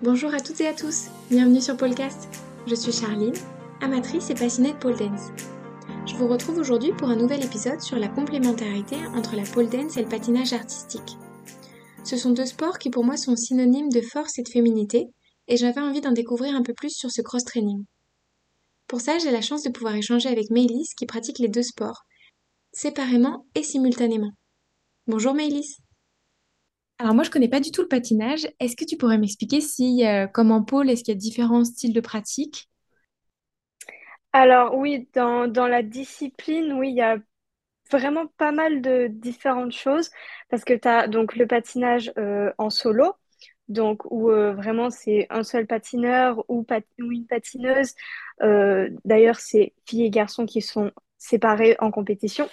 Bonjour à toutes et à tous, bienvenue sur Polecast. Je suis Charline, amatrice et passionnée de pole dance. Je vous retrouve aujourd'hui pour un nouvel épisode sur la complémentarité entre la pole dance et le patinage artistique. Ce sont deux sports qui pour moi sont synonymes de force et de féminité, et j'avais envie d'en découvrir un peu plus sur ce cross-training. Pour ça, j'ai la chance de pouvoir échanger avec Maëlys qui pratique les deux sports, séparément et simultanément. Bonjour Maëlys alors moi, je connais pas du tout le patinage. Est-ce que tu pourrais m'expliquer si, euh, comme en pôle, est-ce qu'il y a différents styles de pratique? Alors oui, dans, dans la discipline, oui, il y a vraiment pas mal de différentes choses parce que tu as donc le patinage euh, en solo, donc où euh, vraiment c'est un seul patineur ou, ou une patineuse. D'ailleurs, c'est filles et garçons qui sont séparés en compétition.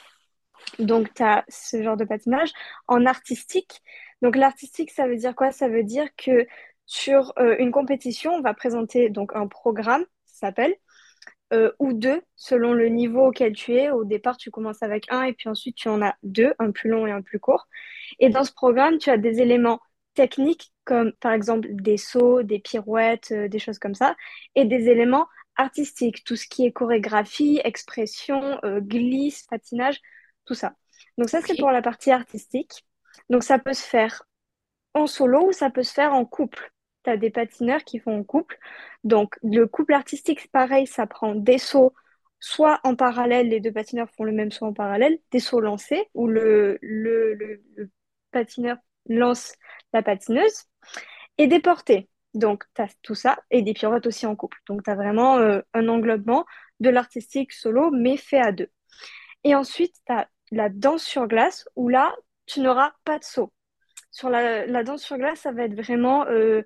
Donc tu as ce genre de patinage. En artistique, donc l'artistique, ça veut dire quoi? Ça veut dire que sur euh, une compétition, on va présenter donc un programme, ça s'appelle euh, ou deux selon le niveau auquel tu es. Au départ, tu commences avec un et puis ensuite tu en as deux, un plus long et un plus court. Et dans ce programme, tu as des éléments techniques comme par exemple des sauts, des pirouettes, euh, des choses comme ça, et des éléments artistiques, tout ce qui est chorégraphie, expression, glisse, patinage, tout ça. Donc ça, c'est pour la partie artistique. Donc ça peut se faire en solo ou ça peut se faire en couple. Tu as des patineurs qui font en couple. Donc, le couple artistique, pareil, ça prend des sauts, soit en parallèle, les deux patineurs font le même saut en parallèle, des sauts lancés, où le, le patineur lance la patineuse, et des portées. Donc, tu as tout ça, et des pirouettes aussi en couple. Donc, tu as vraiment euh, un englobement de l'artistique solo, mais fait à deux. Et ensuite, tu as la danse sur glace, où là, tu n'auras pas de saut. Sur la, la danse sur glace, ça va être vraiment euh,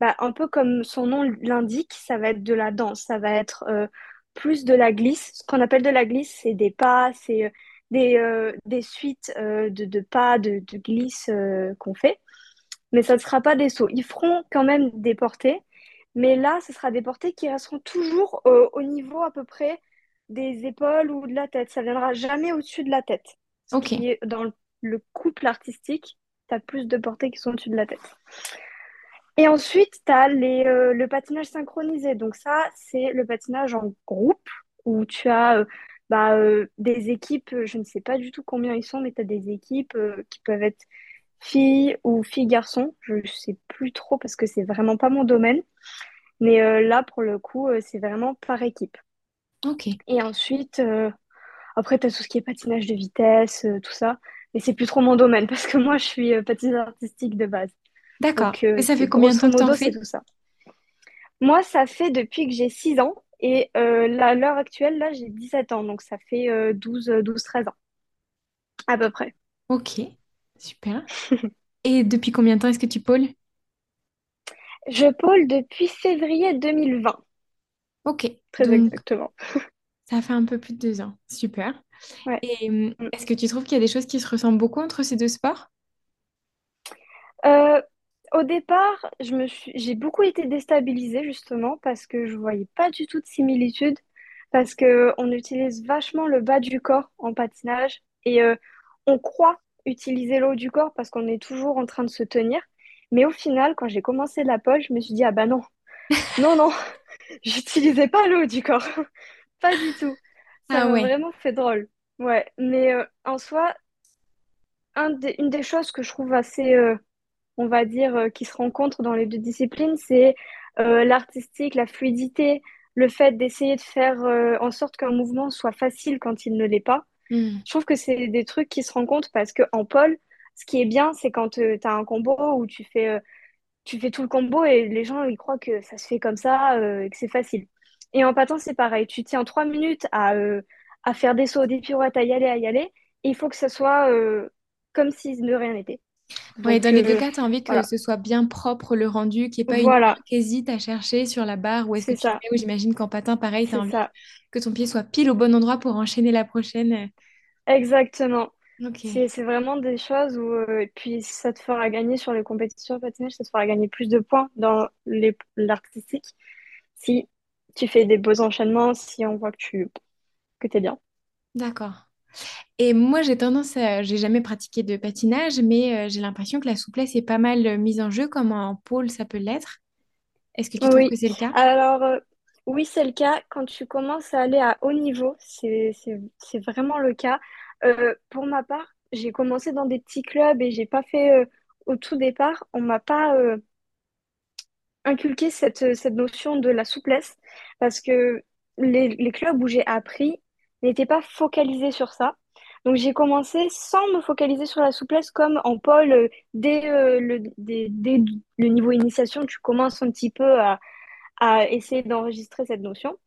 bah, un peu comme son nom l'indique, ça va être de la danse, ça va être euh, plus de la glisse. Ce qu'on appelle de la glisse, c'est des pas, c'est euh, des, euh, des suites de, de pas, de, de glisse qu'on fait, mais ça ne sera pas des sauts. Ils feront quand même des portées, mais là, ce sera des portées qui resteront toujours au niveau à peu près des épaules ou de la tête. Ça viendra jamais au-dessus de la tête. Ce qui est dans le le couple artistique, tu as plus de portées qui sont au-dessus de la tête. Et ensuite, tu as les, euh, le patinage synchronisé. Donc ça, c'est le patinage en groupe où tu as euh, bah, euh, des équipes, je ne sais pas du tout combien ils sont, mais tu as des équipes qui peuvent être filles ou filles-garçons. Je ne sais plus trop parce que c'est vraiment pas mon domaine. Mais là, pour le coup, c'est vraiment par équipe. Ok. Et ensuite, après, tu as tout ce qui est patinage de vitesse, tout ça. Mais c'est plus trop mon domaine parce que moi, je suis euh, patineuse artistique de base. D'accord. Donc, Et euh, ça fait combien de temps que c'est fais? tout ça. Moi, ça fait depuis que j'ai 6 ans et euh, là, à l'heure actuelle, là, j'ai 17 ans. Donc, ça fait euh, 12, euh, 12, 13 ans à peu près. Ok. Super. Et depuis combien de temps est-ce que tu pôles? Je pôle depuis février 2020, Ok. très Donc, exactement. ça fait un peu plus de deux ans. Super. Ouais. Et hum, Mm. est-ce que tu trouves qu'il y a des choses qui se ressemblent beaucoup entre ces deux sports? Euh, au départ, je me suis, j'ai beaucoup été déstabilisée justement parce que je voyais pas du tout de similitude parce que on utilise vachement le bas du corps en patinage et euh, on croit utiliser le haut du corps parce qu'on est toujours en train de se tenir. Mais au final, quand j'ai commencé la pole, je me suis dit, ah bah non, non, non, j'utilisais pas le haut du corps. Pas du tout. Ça Ah m'a ouais. vraiment fait drôle. Ouais, mais euh, en soi, un des- une des choses que je trouve assez, euh, on va dire, euh, qui se rencontrent dans les deux disciplines, c'est l'artistique, la fluidité, le fait d'essayer de faire en sorte qu'un mouvement soit facile quand il ne l'est pas. Hmm. Je trouve que c'est des trucs qui se rencontrent parce que en pole, ce qui est bien, c'est quand tu as un combo où tu fais, tu fais tout le combo et les gens, ils croient que ça se fait comme ça, et que c'est facile. Et en patin, c'est pareil. Tu tiens trois minutes à, euh, à faire des sauts, des pirouettes, à y aller, à y aller. Et il faut que ça soit euh, comme si de rien n'était. Ouais, dans les deux euh, cas, tu as envie que voilà. ce soit bien propre le rendu, qu'il n'y ait pas une Voilà, qui hésite à chercher sur la barre où est-ce que c'est tu le ça. Ou j'imagine qu'en patin, pareil, tu as envie ça. que ton pied soit pile au bon endroit pour enchaîner la prochaine. Exactement. C'est, vraiment des choses où, euh, puis ça te fera gagner sur les compétitions de patinage, ça te fera gagner plus de points dans l'artistique si tu fais des beaux enchaînements, si on voit que tu que t'es bien. D'accord. Et moi, j'ai tendance à... J'ai jamais pratiqué de patinage, mais euh, j'ai l'impression que la souplesse est pas mal euh, mise en jeu, comme en pôle, ça peut l'être. Est-ce que tu trouves que Oui, c'est le cas? alors euh, oui, c'est le cas. Quand tu commences à aller à haut niveau, c'est, vraiment le cas. Euh, pour ma part, j'ai commencé dans des petits clubs et j'ai pas fait euh, au tout départ, on m'a pas euh, inculqué cette, cette notion de la souplesse parce que les, les clubs où j'ai appris n'étaient pas focalisés sur ça. Donc j'ai commencé sans me focaliser sur la souplesse comme en pôle, euh, dès, euh, le, dès, dès le niveau initiation, tu commences un petit peu à à essayer d'enregistrer cette notion.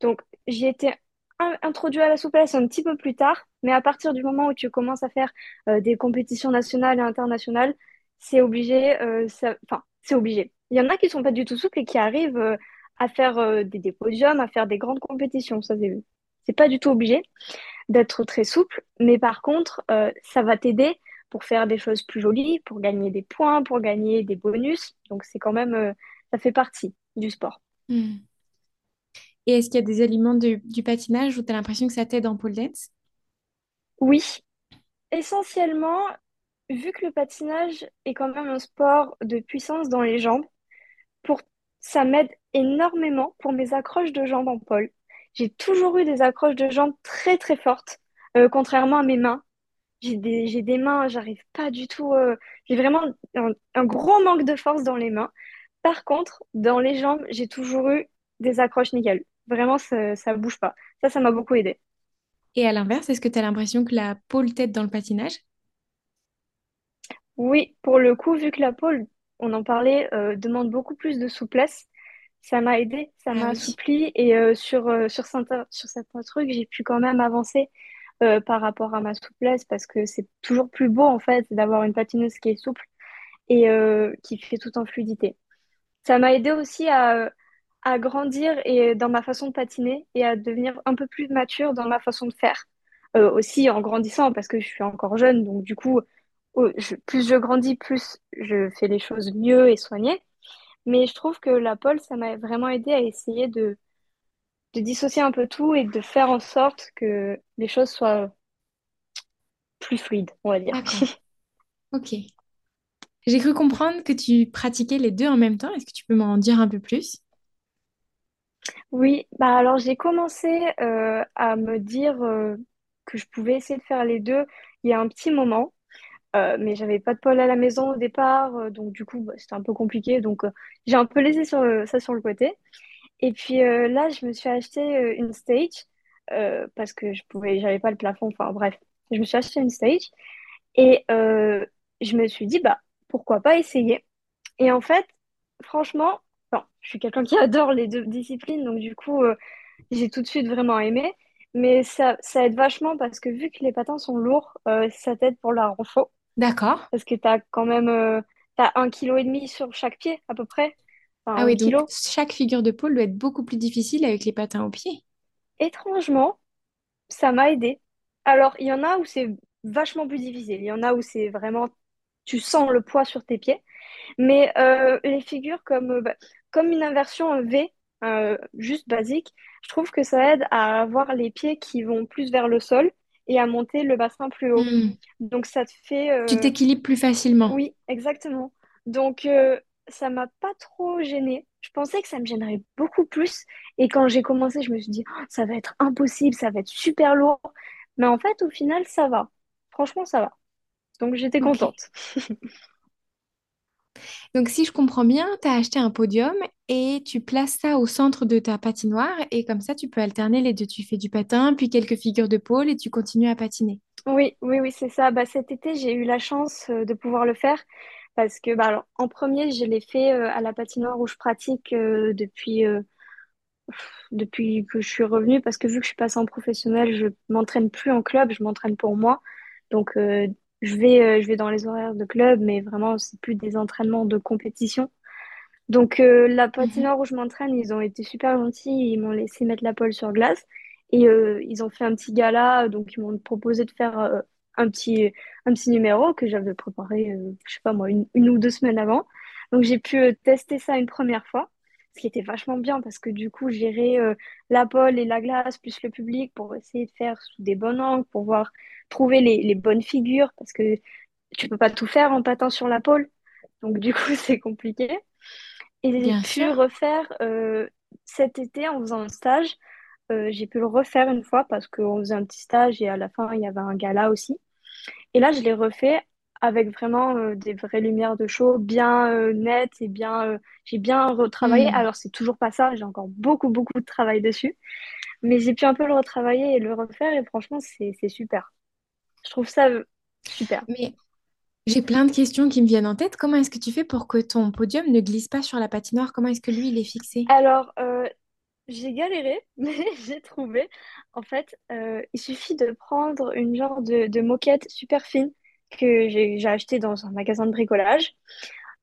Donc, j'ai été in- introduit à la souplesse un petit peu plus tard, mais à partir du moment où tu commences à faire euh, des compétitions nationales et internationales, c'est obligé, euh, enfin, c'est obligé. Il y en a qui sont pas du tout souples et qui arrivent euh, à faire euh, des, des podiums, à faire des grandes compétitions. Ça, c'est, c'est pas du tout obligé d'être très souple, mais par contre, euh, ça va t'aider pour faire des choses plus jolies, pour gagner des points, pour gagner des bonus. Donc, c'est quand même, euh, ça fait partie du sport. Hmm. Et est-ce qu'il y a des éléments de- du patinage où tu as l'impression que ça t'aide en pole dance? Oui, essentiellement, vu que le patinage est quand même un sport de puissance dans les jambes, pour... ça m'aide énormément pour mes accroches de jambes en pole. J'ai toujours eu des accroches de jambes très très fortes, euh, contrairement à mes mains. J'ai des, j'ai des mains, j'arrive pas du tout. euh, j'ai vraiment un, un gros manque de force dans les mains. Par contre, dans les jambes, j'ai toujours eu des accroches nickel. Vraiment, ça, ça bouge pas. Ça, ça m'a beaucoup aidé. Et à l'inverse, est-ce que tu as l'impression que la pole t'aide dans le patinage? Oui, pour le coup, vu que la pole, on en parlait, euh, demande beaucoup plus de souplesse, ça m'a aidé, ça Ah m'a oui. assoupli et euh, sur, euh, sur certains, sur certains trucs, j'ai pu quand même avancer par rapport à ma souplesse parce que c'est toujours plus beau en fait d'avoir une patineuse qui est souple et qui fait tout en fluidité. Ça m'a aidé aussi à, à grandir et dans ma façon de patiner et à devenir un peu plus mature dans ma façon de faire. Euh, aussi en grandissant parce que je suis encore jeune, donc du coup, je- plus je grandis, plus je fais les choses mieux et soignées. Mais je trouve que la pole, ça m'a vraiment aidé à essayer de, de dissocier un peu tout et de faire en sorte que les choses soient plus fluides, on va dire. Ok. J'ai cru comprendre que tu pratiquais les deux en même temps. Est-ce que tu peux m'en dire un peu plus? Oui, bah alors j'ai commencé euh, à me dire euh, que je pouvais essayer de faire les deux il y a un petit moment, euh, mais j'avais pas de pôle à la maison au départ, euh, donc du coup bah, c'était un peu compliqué, donc euh, j'ai un peu laissé sur ça sur le côté. Et puis là, je me suis acheté une stage parce que je pouvais, j'avais pas le plafond, enfin bref, je me suis acheté une stage et je me suis dit bah pourquoi pas essayer? Et en fait, franchement, bon, je suis quelqu'un qui adore les deux disciplines, donc du coup, j'ai tout de suite vraiment aimé. Mais ça, ça aide vachement parce que vu que les patins sont lourds, ça t'aide pour la renfo. D'accord. Parce que t'as quand même euh, t'as un kilo et demi sur chaque pied, à peu près. Ah oui, 8 donc chaque figure de pole doit être beaucoup plus difficile avec les patins aux pieds. Étrangement, ça m'a aidé. Alors, il y en a où c'est vachement plus difficile. Il y en a où c'est vraiment, tu sens le poids sur tes pieds. Mais euh, les figures comme, euh, bah, comme une inversion V, euh, juste basique, je trouve que ça aide à avoir les pieds qui vont plus vers le sol et à monter le bassin plus haut. Hmm. Donc ça te fait... Tu euh, t'équilibres plus facilement. Oui, exactement. Donc euh, ça m'a pas trop gênée. Je pensais que ça me gênerait beaucoup plus. Et quand j'ai commencé, je me suis dit, Oh, ça va être impossible, ça va être super lourd. Mais en fait, au final, ça va. Franchement, ça va. Donc j'étais contente. Donc si je comprends bien, tu as acheté un podium et tu places ça au centre de ta patinoire et comme ça tu peux alterner les deux. Tu fais du patin, puis quelques figures de pôle et tu continues à patiner. Oui, oui, oui, c'est ça. Bah, cet été, j'ai eu la chance euh, de pouvoir le faire parce que, bah, alors, en premier, je l'ai fait euh, à la patinoire où je pratique euh, depuis, depuis que je suis revenue parce que vu que je suis passée en professionnel, je m'entraîne plus en club, je m'entraîne pour moi. Donc, je vais, euh, je vais dans les horaires de club, mais vraiment, c'est plus des entraînements de compétition. Donc, euh, la Mhm. patinoire où je m'entraîne, ils ont été super gentils. Ils m'ont laissé mettre la pole sur glace. Et euh, ils ont fait un petit gala. Donc, ils m'ont proposé de faire euh, un petit, un petit numéro que j'avais préparé, euh, je sais pas moi, une, une ou deux semaines avant. Donc, j'ai pu euh, tester ça une première fois. Ce qui était vachement bien parce que du coup, gérer euh, la pole et la glace, plus le public, pour essayer de faire sous des bons angles, pour voir trouver les, les bonnes figures. Parce que tu peux pas tout faire en patin sur la pole. Donc, du coup, c'est compliqué. Et j'ai pu refaire euh, cet été en faisant un stage. Euh, j'ai pu le refaire une fois parce qu'on faisait un petit stage et à la fin, il y avait un gala aussi. Et là, je l'ai refait avec vraiment euh, des vraies lumières de show bien euh, nettes et bien, euh, j'ai bien retravaillé. Hmm. Alors, c'est toujours pas ça, j'ai encore beaucoup, beaucoup de travail dessus. Mais j'ai pu un peu le retravailler et le refaire et franchement, c'est, super. Je trouve ça super. Mais j'ai plein de questions qui me viennent en tête. Comment est-ce que tu fais pour que ton podium ne glisse pas sur la patinoire? Comment est-ce que lui, il est fixé? Alors, j'ai galéré, mais j'ai trouvé. En fait, euh, il suffit de prendre une genre de, de moquette super fine que j'ai acheté dans un magasin de bricolage.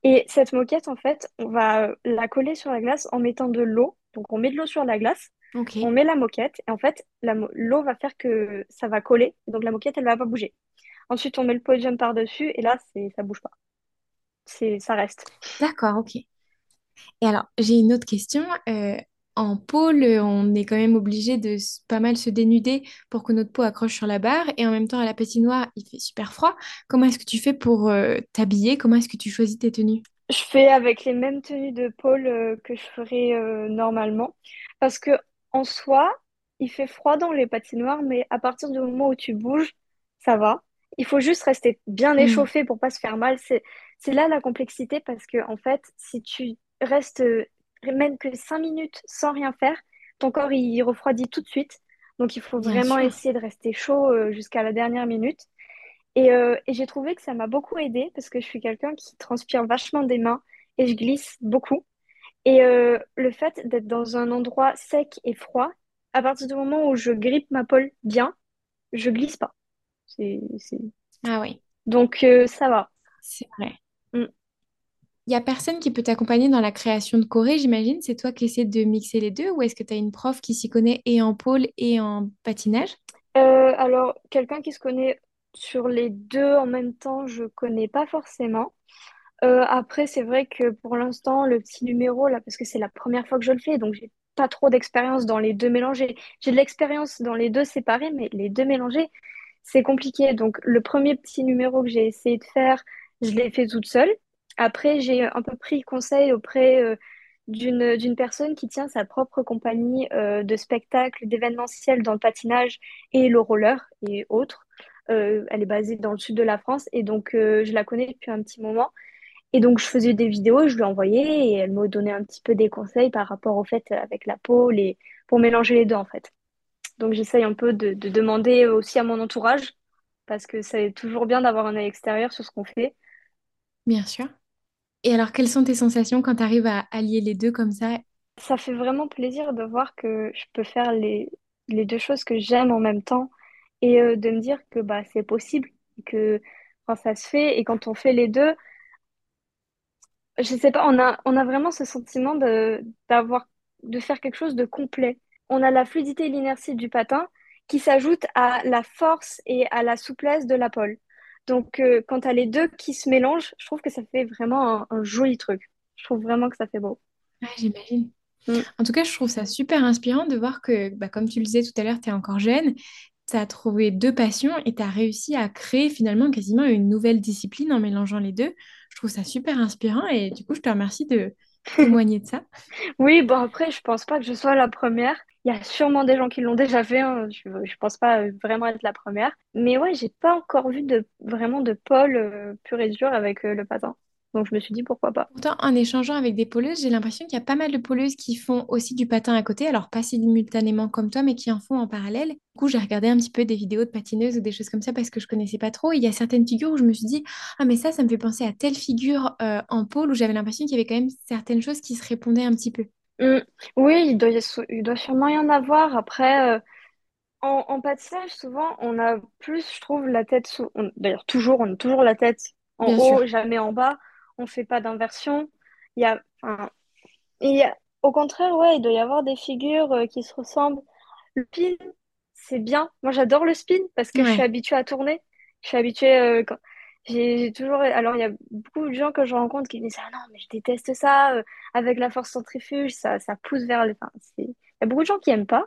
Et cette moquette, en fait, on va la coller sur la glace en mettant de l'eau. Donc, on met de l'eau sur la glace, on met la moquette, et en fait, l'eau va faire que ça va coller. Donc, la moquette, elle va pas bouger. Ensuite, on met le podium par-dessus, et là, ça bouge pas. Ça reste. D'accord, ok. Et alors, j'ai une autre question. Euh, en pôle, on est quand même obligé de pas mal se dénuder pour que notre peau accroche sur la barre. Et en même temps, à la patinoire, il fait super froid. Comment est-ce que tu fais pour euh, t'habiller? Comment est-ce que tu choisis tes tenues? Je fais avec les mêmes tenues de pôle euh, que je ferais euh, normalement. Parce que en soi, il fait froid dans les patinoires, mais à partir du moment où tu bouges, ça va. Il faut juste rester bien Hmm, échauffé pour pas se faire mal. C'est, là la complexité parce que, en fait, si tu restes même que 5 minutes sans rien faire, ton corps il refroidit tout de suite. Donc il faut bien vraiment sûr. essayer de rester chaud euh, jusqu'à la dernière minute. Et, euh, et j'ai trouvé que ça m'a beaucoup aidé parce que je suis quelqu'un qui transpire vachement des mains et je glisse beaucoup. Et euh, le fait d'être dans un endroit sec et froid, à partir du moment où je grippe ma pole bien, je glisse pas. C'est, c'est... Ah oui, Donc ça va. c'est vrai. Il y a personne qui peut t'accompagner dans la création de choré, j'imagine? C'est toi qui essaies de mixer les deux ou est-ce que tu as une prof qui s'y connaît et en pôle et en patinage? Euh, alors, quelqu'un qui se connaît sur les deux en même temps, je connais pas forcément. Euh, après, c'est vrai que pour l'instant, le petit numéro, là, parce que c'est la première fois que je le fais, donc j'ai pas trop d'expérience dans les deux mélangés. J'ai de l'expérience dans les deux séparés, mais les deux mélangés, c'est compliqué. Donc, le premier petit numéro que j'ai essayé de faire, je l'ai fait toute seule. Après, j'ai un peu pris conseil auprès euh, d'une personne qui tient sa propre compagnie euh, de spectacles, d'événementiel dans le patinage et le roller et autres. Euh, elle est basée dans le sud de la France et donc je la connais depuis un petit moment. Et donc, je faisais des vidéos, je lui envoyais et elle me donnait un petit peu des conseils par rapport au fait avec la peau, les... pour mélanger les deux en fait. Donc, j'essaye un peu de, de demander aussi à mon entourage parce que c'est toujours bien d'avoir un œil extérieur sur ce qu'on fait. Bien sûr. Et alors, quelles sont tes sensations quand tu arrives à allier les deux comme ça? Ça fait vraiment plaisir de voir que je peux faire les, les deux choses que j'aime en même temps et euh, de me dire que bah, c'est possible, que enfin, ça se fait et quand on fait les deux, je sais pas, on a, on a vraiment ce sentiment de, d'avoir, de faire quelque chose de complet. On a la fluidité et l'inertie du patin qui s'ajoute à la force et à la souplesse de la pole. Donc, euh, quand tu as les deux qui se mélangent, je trouve que ça fait vraiment un, un joli truc. Je trouve vraiment que ça fait beau. Ah, j'imagine. Mm. En tout cas, je trouve ça super inspirant de voir que, bah, comme tu le disais tout à l'heure, tu es encore jeune, tu as trouvé deux passions et tu as réussi à créer finalement quasiment une nouvelle discipline en mélangeant les deux. Je trouve ça super inspirant et du coup, je te remercie de témoigner de ça. Oui, bon après, je pense pas que je sois la première. Il y a sûrement des gens qui l'ont déjà fait. hein. Je, je pense pas euh, vraiment être la première. Mais ouais, j'ai pas encore vu de vraiment de pôle euh, pur et dur avec euh, le patin. Donc je me suis dit pourquoi pas. Pourtant, en échangeant avec des pôleuses, j'ai l'impression qu'il y a pas mal de pôleuses qui font aussi du patin à côté, alors pas simultanément comme toi, mais qui en font en parallèle. Du coup, j'ai regardé un petit peu des vidéos de patineuses ou des choses comme ça parce que je connaissais pas trop. Et il y a certaines figures où je me suis dit, ah mais ça, ça me fait penser à telle figure en pôle où j'avais l'impression qu'il y avait quand même certaines choses qui se répondaient un petit peu. Mm. Oui, il doit, y a- il doit sûrement y en avoir. Après, euh, en, en patinage, souvent, on a plus, je trouve, la tête sous... on- D'ailleurs, toujours, on a toujours la tête en Bien sûr. haut, jamais en bas. On fait pas d'inversion. Il y a, enfin, il y a- au contraire, ouais, il doit y avoir des figures euh, qui se ressemblent. Le spin, c'est bien. Moi, j'adore le spin parce que je suis Ouais. habituée à tourner. Je suis habituée. euh, quand... J'ai toujours. Alors, il y a beaucoup de gens que je rencontre qui me disent Ah non, mais je déteste ça. euh, avec la force centrifuge, ça, ça pousse vers le. Enfin, c'est- il y a beaucoup de gens qui aiment pas.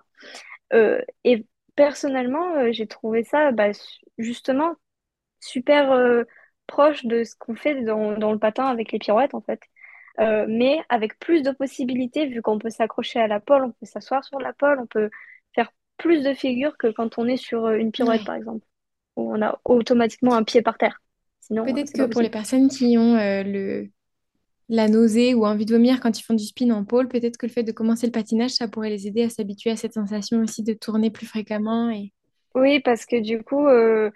Euh, et personnellement, euh, j'ai trouvé ça bah, justement super proche de ce qu'on fait dans, dans le patin avec les pirouettes, en fait. mais avec plus de possibilités, vu qu'on peut s'accrocher à la pole, on peut s'asseoir sur la pole, on peut faire plus de figures que quand on est sur une pirouette, Ouais. par exemple, où on a automatiquement un pied par terre. Sinon, Peut-être que pour les personnes qui ont euh, le, la nausée ou envie de vomir quand ils font du spin en pôle, peut-être que le fait de commencer le patinage, ça pourrait les aider à s'habituer à cette sensation aussi de tourner plus fréquemment. Et... Oui, parce que du coup, euh,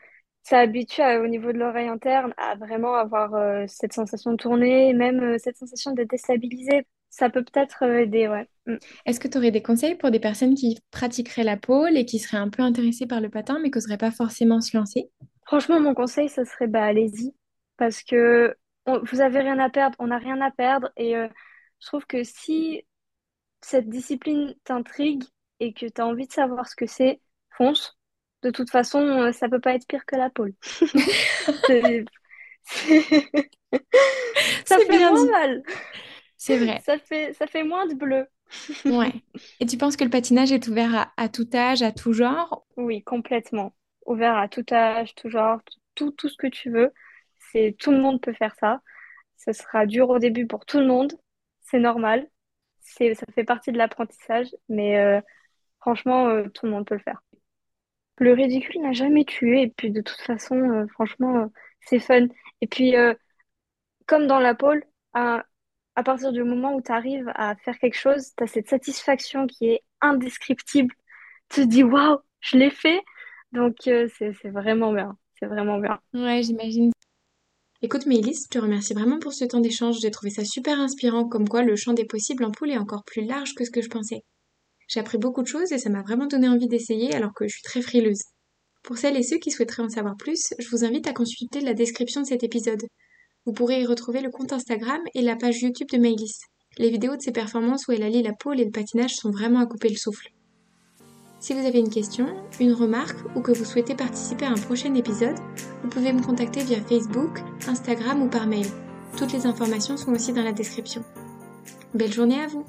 ça habitue à- au niveau de l'oreille interne à vraiment avoir euh, cette sensation de tourner, même euh, cette sensation d'être déstabilisé. Ça peut peut-être aider, ouais. Mm. Est-ce que tu aurais des conseils pour des personnes qui pratiqueraient la pôle et qui seraient un peu intéressées par le patin mais qui n'oseraient pas forcément se lancer? Franchement, mon conseil, ça serait bah allez-y, parce que on- vous avez rien à perdre, on n'a rien à perdre, et euh, je trouve que si cette discipline t'intrigue et que tu as envie de savoir ce que c'est, fonce. De toute façon, euh, ça peut pas être pire que la pole. C'est- c'est- Ça C'est fait bien moins dit. mal. C'est vrai. Ça fait, ça fait moins de bleu. Ouais. Et tu penses que le patinage est ouvert à, à tout âge, à tout genre? Oui, complètement. Ouvert à tout âge, tout genre, tout, tout ce que tu veux. C'est, tout le monde peut faire ça. Ça sera dur au début pour tout le monde. C'est normal. C'est, ça fait partie de l'apprentissage. Mais euh, franchement, euh, tout le monde peut le faire. Le ridicule n'a jamais tué. Et puis, de toute façon, euh, franchement, c'est fun. Et puis, comme dans la pole, à, à partir du moment où tu arrives à faire quelque chose, tu as cette satisfaction qui est indescriptible. Tu te dis, waouh, je l'ai fait. Donc, euh, c'est, vraiment bien. C'est vraiment bien. Ouais, j'imagine. Écoute, Mélis, je te remercie vraiment pour ce temps d'échange. J'ai trouvé ça super inspirant, comme quoi le champ des possibles en poule est encore plus large que ce que je pensais. J'ai appris beaucoup de choses et ça m'a vraiment donné envie d'essayer alors que je suis très frileuse. Pour celles et ceux qui souhaiteraient en savoir plus, je vous invite à consulter la description de cet épisode. Vous pourrez y retrouver le compte Instagram et la page YouTube de Maëlys. Les vidéos de ses performances où elle allie la pole et le patinage sont vraiment à couper le souffle. Si vous avez une question, une remarque ou que vous souhaitez participer à un prochain épisode, vous pouvez me contacter via Facebook, Instagram ou par mail. Toutes les informations sont aussi dans la description. Belle journée à vous